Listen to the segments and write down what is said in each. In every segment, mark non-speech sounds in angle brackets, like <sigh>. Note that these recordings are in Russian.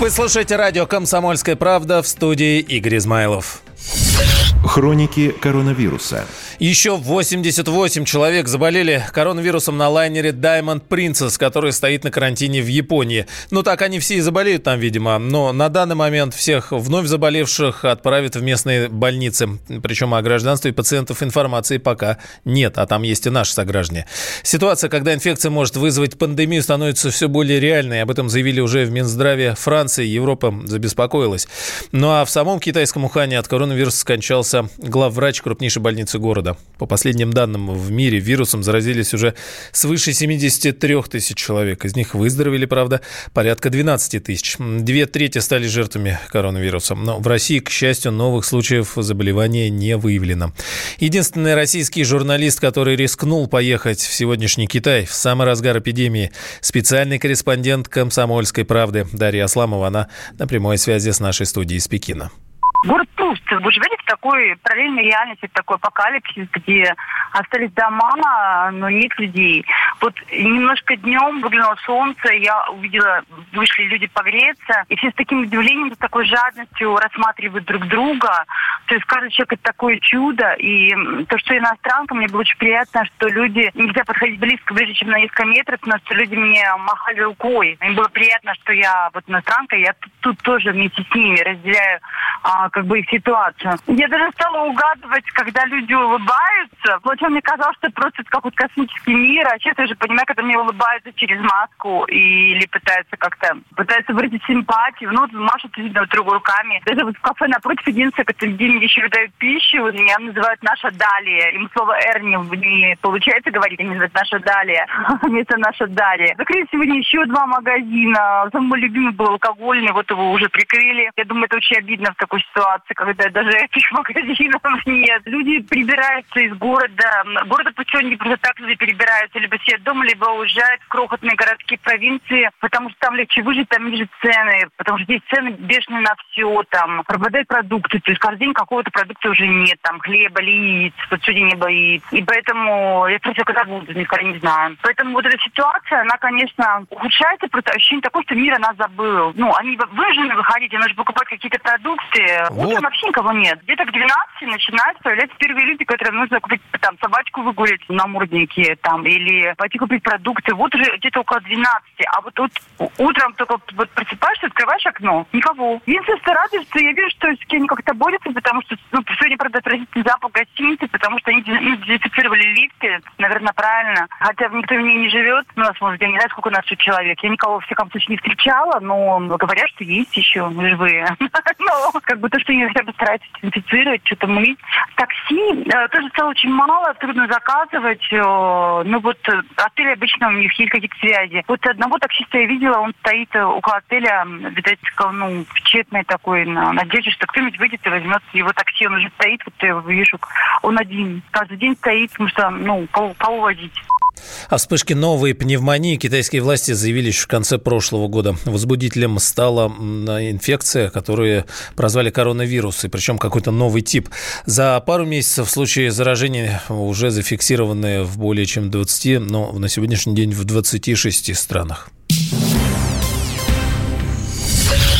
Вы слушаете радио «Комсомольская правда» в студии Игорь Измайлов. Хроники коронавируса. Еще 88 человек заболели коронавирусом на лайнере Diamond Princess, который стоит на карантине в Японии. Ну так они все и заболеют там, видимо. Но на данный момент всех вновь заболевших отправят в местные больницы. Причем о гражданстве пациентов информации пока нет, а там есть и наши сограждане. Ситуация, когда инфекция может вызвать пандемию, становится все более реальной. Об этом заявили уже в Минздраве Франции. Европа забеспокоилась. Ну а в самом китайском Ухане от коронавируса скончался главврач крупнейшей больницы города. По последним данным, в мире вирусом заразились уже свыше 73 тысяч человек. Из них выздоровели, правда, порядка 12 тысяч. Две трети стали жертвами коронавируса. Но в России, к счастью, новых случаев заболевания не выявлено. Единственный российский журналист, который рискнул поехать в сегодняшний Китай в самый разгар эпидемии, специальный корреспондент «Комсомольской правды» Дарья Асламова. Она на прямой связи с нашей студией из Пекина. Город пуст. Вы живете в такой параллельной реальности, в такой апокалипсис, где остались дома, но нет людей. Вот немножко днем выглянуло солнце, я увидела, вышли люди погреться, и все с таким удивлением, с такой жадностью рассматривают друг друга. То есть каждый человек это такое чудо. И то, что иностранка, мне было очень приятно, что люди, нельзя подходить близко, ближе, чем на несколько метров, но что люди мне махали рукой. Мне было приятно, что я вот иностранка, я тут, тут тоже вместе с ними разделяю а, как бы их ситуацию. Я даже стала угадывать, когда люди улыбаются. Сначала мне казалось, что просто это какой-то космический мир, а сейчас я уже понимаю, когда мне улыбаются через маску или пытаются как-то, пытаются выразить симпатию, ну, вот машут видно друг руками. Даже вот в кафе напротив единственное, где мне еще выдают пищу, меня называют наша Далия. Им слово «р» не, не получается говорить, они называют наша Далия. <laughs> Вместо наша Далия. Закрыли сегодня еще два магазина. Самый любимый был алкогольный, вот его уже прикрыли. Я думаю, это очень обидно в такой ситуации, когда даже <laughs> этих магазинов нет. Люди прибираются из города. Города путем не просто так люди перебираются, либо сидят дома, либо уезжают в крохотные городские провинции, потому что там легче выжить, там ниже цены, потому что здесь цены бешеные на все, там пропадают продукты, то есть каждый день какого-то продукта уже нет, там хлеба, яиц, вот сегодня не боит. И поэтому я спросила, когда будут, никогда не знаю. Поэтому вот эта ситуация, она, конечно, ухудшается, просто ощущение такое, что мир о нас забыл. Ну, они вынуждены выходить, нужно покупать какие-то продукты, вот. Утром вообще никого нет. Где-то к 12 начинают появляться первые люди, которым нужно купить там собачку выгулить на мурднике там, или пойти купить продукты. Вот уже где-то около 12. А вот тут утром только вот просыпаешься, открываешь окно, никого. Единственное, что радуется, я вижу, что все они как-то борются, потому что ну, сегодня, правда, отразительный запах гостиницы, потому что они ну, дезинфицировали лифты, наверное, правильно. Хотя никто в ней не живет. Ну, у нас, может, я не знаю, сколько у нас тут человек. Я никого, в всяком случае, не встречала, но говорят, что есть еще живые. <laughs> Но как бы то, что они хотя бы стараются дезинфицировать, что-то мыть. Такси э, тоже стало очень мало, трудно заказывать. Э, ну вот э, отели обычно у них есть какие-то связи. Вот одного таксиста я видела, он стоит э, около отеля, видать, ну, в тщетной такой на надежде, что кто-нибудь выйдет и возьмет его такси. Он уже стоит, вот я его вижу, он один. Каждый день стоит, потому что, ну, кого возить? О вспышке новой пневмонии китайские власти заявили еще в конце прошлого года. Возбудителем стала инфекция, которую прозвали коронавирус, и причем какой-то новый тип. За пару месяцев случаи заражения уже зафиксированы в более чем 20, но на сегодняшний день в 26 странах.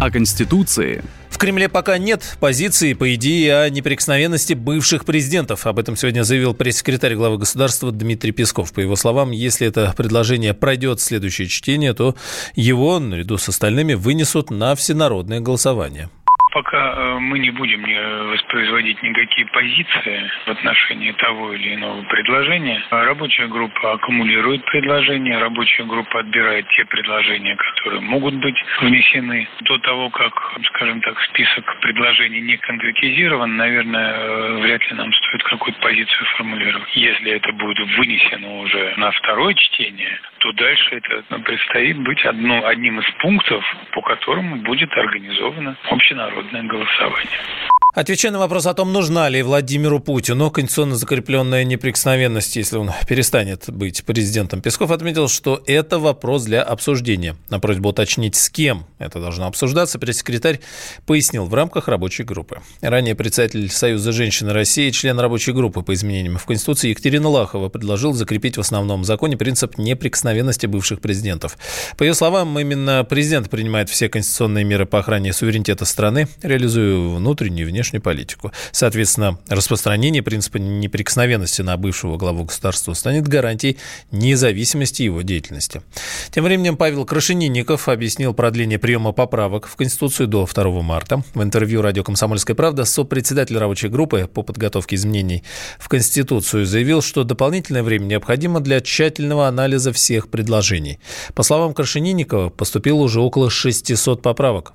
О Конституции в Кремле пока нет позиции по идее о неприкосновенности бывших президентов. Об этом сегодня заявил пресс-секретарь главы государства Дмитрий Песков. По его словам, если это предложение пройдет следующее чтение, то его, наряду с остальными, вынесут на всенародное голосование пока э, мы не будем воспроизводить никакие позиции в отношении того или иного предложения, рабочая группа аккумулирует предложения, рабочая группа отбирает те предложения, которые могут быть внесены. До того, как, скажем так, список предложений не конкретизирован, наверное, э, вряд ли нам стоит какую-то позицию формулировать. Если это будет вынесено уже на второе чтение, то дальше это ну, предстоит быть одно, одним из пунктов, по которому будет организовано общенародное голосование. Отвечая на вопрос о том, нужна ли Владимиру Путину конституционно закрепленная неприкосновенность, если он <laughs> перестанет быть президентом, Песков отметил, что это вопрос для обсуждения. На просьбу уточнить, с кем это должно обсуждаться, пресс-секретарь пояснил в рамках рабочей группы. Ранее председатель Союза женщин России, член рабочей группы по изменениям в Конституции Екатерина Лахова предложил закрепить в основном законе принцип неприкосновенности бывших президентов. По ее словам, именно президент принимает все конституционные меры по охране суверенитета страны, реализуя внутреннюю и внешнюю внешнюю политику. Соответственно, распространение принципа неприкосновенности на бывшего главу государства станет гарантией независимости его деятельности. Тем временем Павел Крашенинников объяснил продление приема поправок в Конституцию до 2 марта. В интервью радио «Комсомольская правда» сопредседатель рабочей группы по подготовке изменений в Конституцию заявил, что дополнительное время необходимо для тщательного анализа всех предложений. По словам Крашенинникова, поступило уже около 600 поправок.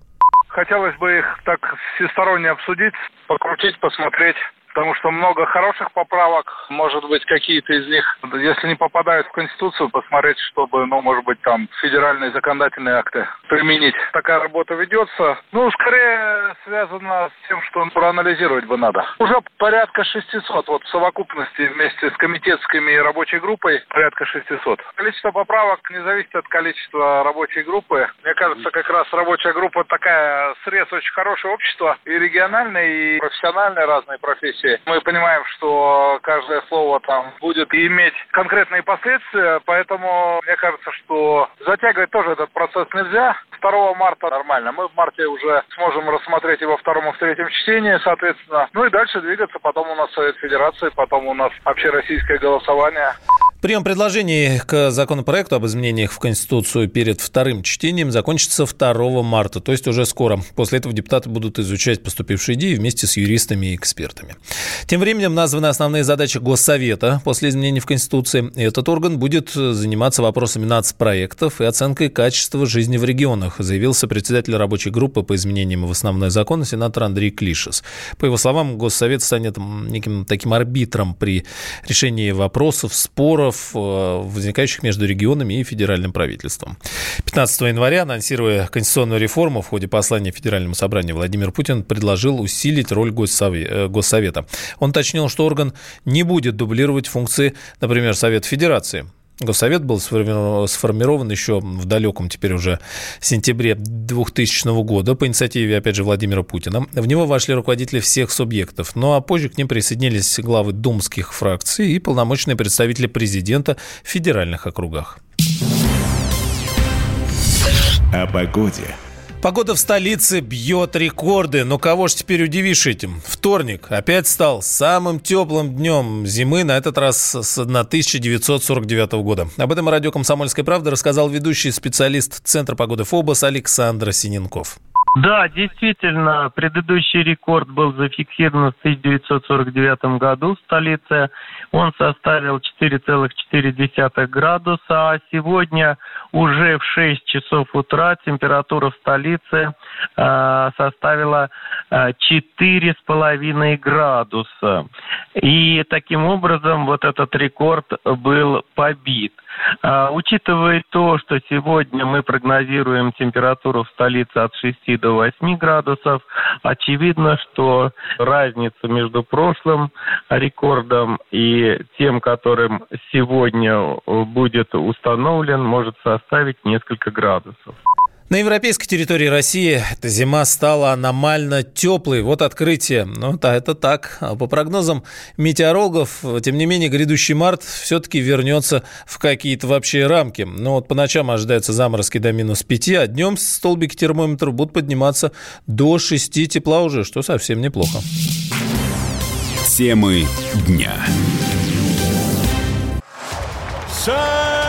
Хотелось бы их так всесторонне обсудить, покрутить, посмотреть потому что много хороших поправок, может быть, какие-то из них, если не попадают в Конституцию, посмотреть, чтобы, ну, может быть, там федеральные законодательные акты применить. Такая работа ведется. Ну, скорее связано с тем, что проанализировать бы надо. Уже порядка 600, вот в совокупности вместе с комитетскими и рабочей группой порядка 600. Количество поправок не зависит от количества рабочей группы. Мне кажется, как раз рабочая группа такая срез очень хорошего общества и региональной, и профессиональной разные профессии комиссии. Мы понимаем, что каждое слово там будет иметь конкретные последствия, поэтому мне кажется, что затягивать тоже этот процесс нельзя. 2 марта нормально. Мы в марте уже сможем рассмотреть его во втором и в третьем чтении, соответственно. Ну и дальше двигаться. Потом у нас Совет Федерации, потом у нас общероссийское голосование. Прием предложений к законопроекту об изменениях в Конституцию перед вторым чтением закончится 2 марта, то есть уже скоро. После этого депутаты будут изучать поступившие идеи вместе с юристами и экспертами. Тем временем названы основные задачи Госсовета после изменений в Конституции. Этот орган будет заниматься вопросами нацпроектов и оценкой качества жизни в регионах, заявился председатель рабочей группы по изменениям в основной закон сенатор Андрей Клишес. По его словам, Госсовет станет неким таким арбитром при решении вопросов, споров, споров, э, возникающих между регионами и федеральным правительством. 15 января, анонсируя конституционную реформу в ходе послания Федеральному собранию, Владимир Путин предложил усилить роль э, Госсовета. Он уточнил, что орган не будет дублировать функции, например, Совета Федерации. Госсовет был сформирован еще в далеком теперь уже сентябре 2000 года по инициативе, опять же, Владимира Путина. В него вошли руководители всех субъектов, ну а позже к ним присоединились главы думских фракций и полномочные представители президента в федеральных округах. О погоде. Погода в столице бьет рекорды, но кого ж теперь удивишь этим? Вторник опять стал самым теплым днем зимы, на этот раз с 1949 года. Об этом радио «Комсомольская правда» рассказал ведущий специалист Центра погоды ФОБОС Александр Синенков. Да, действительно, предыдущий рекорд был зафиксирован в 1949 году в столице. Он составил 4,4 градуса, а сегодня уже в 6 часов утра температура в столице э, составила 4,5 градуса. И таким образом вот этот рекорд был побит. А, учитывая то, что сегодня мы прогнозируем температуру в столице от 6 до 8 градусов, очевидно, что разница между прошлым рекордом и тем, которым сегодня будет установлен, может составить несколько градусов. На европейской территории России эта зима стала аномально теплой. Вот открытие. Ну, да, это так. А по прогнозам метеорологов, тем не менее, грядущий март все-таки вернется в какие-то вообще рамки. Ну, вот по ночам ожидаются заморозки до минус 5, а днем столбики термометра будут подниматься до 6 тепла уже, что совсем неплохо. Темы дня. Самые